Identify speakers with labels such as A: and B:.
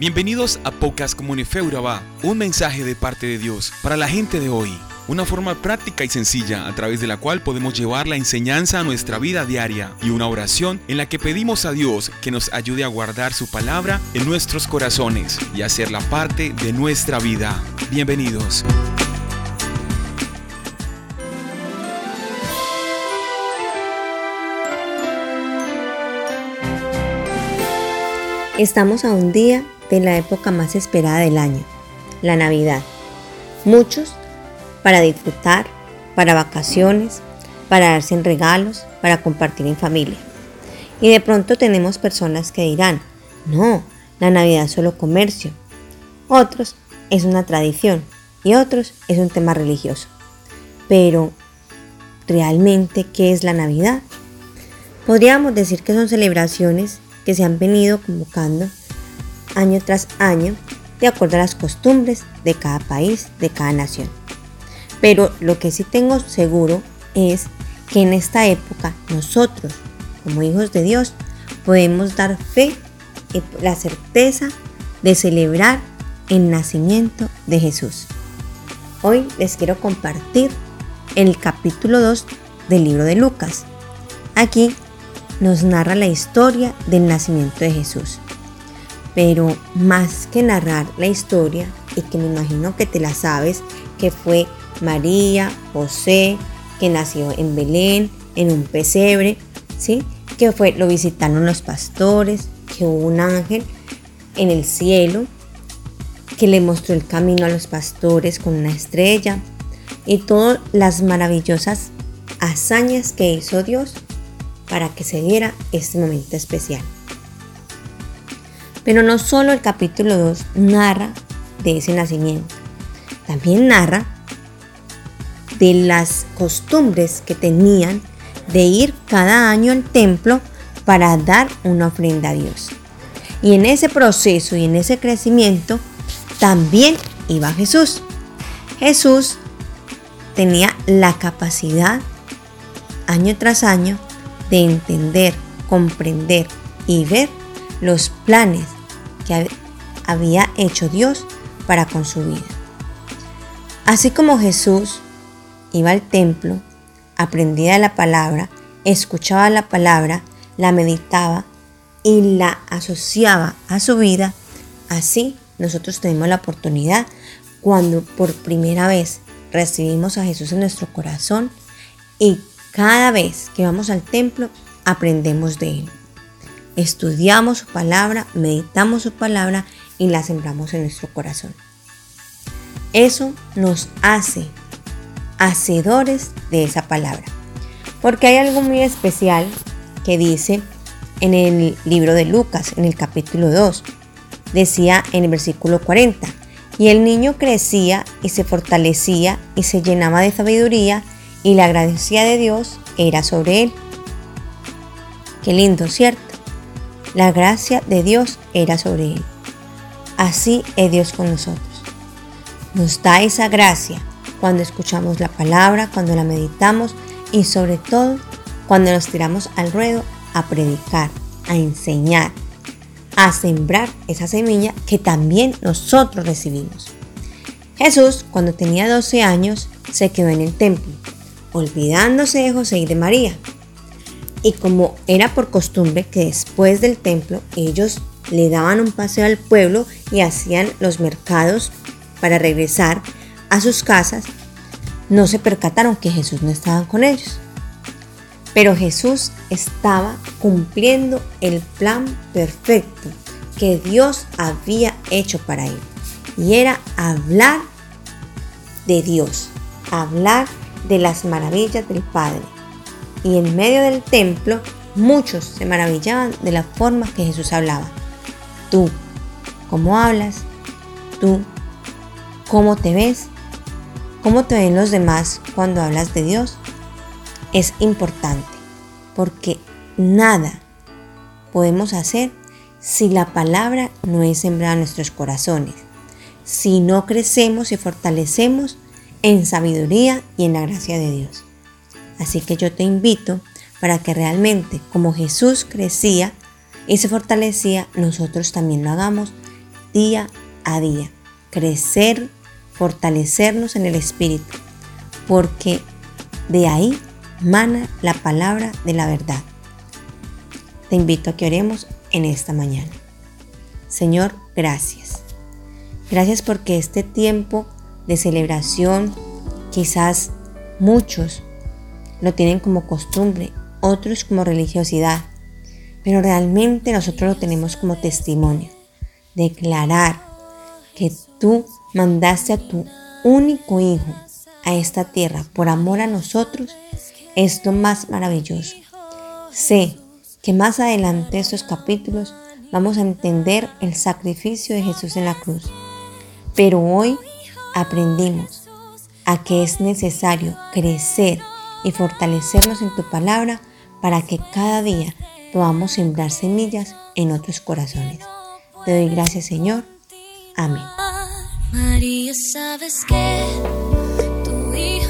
A: Bienvenidos a Pocas Comunifeuraba, un mensaje de parte de Dios para la gente de hoy. Una forma práctica y sencilla a través de la cual podemos llevar la enseñanza a nuestra vida diaria y una oración en la que pedimos a Dios que nos ayude a guardar su palabra en nuestros corazones y hacerla parte de nuestra vida. Bienvenidos.
B: Estamos a un día de la época más esperada del año, la Navidad. Muchos para disfrutar, para vacaciones, para darse en regalos, para compartir en familia. Y de pronto tenemos personas que dirán, no, la Navidad es solo comercio. Otros es una tradición y otros es un tema religioso. Pero, ¿realmente qué es la Navidad? Podríamos decir que son celebraciones que se han venido convocando año tras año de acuerdo a las costumbres de cada país, de cada nación. Pero lo que sí tengo seguro es que en esta época nosotros, como hijos de Dios, podemos dar fe y la certeza de celebrar el nacimiento de Jesús. Hoy les quiero compartir el capítulo 2 del libro de Lucas. Aquí nos narra la historia del nacimiento de Jesús. Pero más que narrar la historia, y que me imagino que te la sabes, que fue María, José, que nació en Belén, en un pesebre, ¿sí? Que fue, lo visitaron los pastores, que hubo un ángel en el cielo, que le mostró el camino a los pastores con una estrella, y todas las maravillosas hazañas que hizo Dios para que se diera este momento especial. Pero no solo el capítulo 2 narra de ese nacimiento, también narra de las costumbres que tenían de ir cada año al templo para dar una ofrenda a Dios. Y en ese proceso y en ese crecimiento también iba Jesús. Jesús tenía la capacidad año tras año de entender, comprender y ver los planes que había hecho Dios para con su vida. Así como Jesús iba al templo, aprendía la palabra, escuchaba la palabra, la meditaba y la asociaba a su vida, así nosotros tenemos la oportunidad cuando por primera vez recibimos a Jesús en nuestro corazón y cada vez que vamos al templo aprendemos de Él. Estudiamos su palabra, meditamos su palabra y la sembramos en nuestro corazón. Eso nos hace hacedores de esa palabra. Porque hay algo muy especial que dice en el libro de Lucas, en el capítulo 2. Decía en el versículo 40, y el niño crecía y se fortalecía y se llenaba de sabiduría y la gracia de Dios era sobre él. Qué lindo, ¿cierto? La gracia de Dios era sobre él. Así es Dios con nosotros. Nos da esa gracia cuando escuchamos la palabra, cuando la meditamos y sobre todo cuando nos tiramos al ruedo a predicar, a enseñar, a sembrar esa semilla que también nosotros recibimos. Jesús, cuando tenía 12 años, se quedó en el templo, olvidándose de José y de María. Y como era por costumbre que después del templo ellos le daban un paseo al pueblo y hacían los mercados para regresar a sus casas, no se percataron que Jesús no estaba con ellos. Pero Jesús estaba cumpliendo el plan perfecto que Dios había hecho para él. Y era hablar de Dios, hablar de las maravillas del Padre. Y en medio del templo muchos se maravillaban de la forma que Jesús hablaba. Tú, ¿cómo hablas? Tú, ¿cómo te ves? ¿Cómo te ven los demás cuando hablas de Dios? Es importante porque nada podemos hacer si la palabra no es sembrada en nuestros corazones, si no crecemos y fortalecemos en sabiduría y en la gracia de Dios. Así que yo te invito para que realmente como Jesús crecía y se fortalecía, nosotros también lo hagamos
C: día a día, crecer, fortalecernos en el Espíritu, porque de ahí mana la palabra de la verdad. Te invito a que oremos en esta mañana. Señor, gracias. Gracias porque este tiempo de celebración, quizás muchos lo tienen como costumbre, otros como religiosidad, pero realmente nosotros lo tenemos como testimonio. Declarar que tú mandaste a tu único hijo a esta tierra por amor a nosotros es lo más maravilloso. Sé que más adelante estos capítulos vamos a entender el sacrificio de Jesús en la cruz. Pero hoy aprendimos a que es necesario crecer y fortalecernos en tu palabra para que cada día podamos sembrar semillas en otros corazones. Te doy gracias Señor. Amén. María, ¿sabes Tu Hijo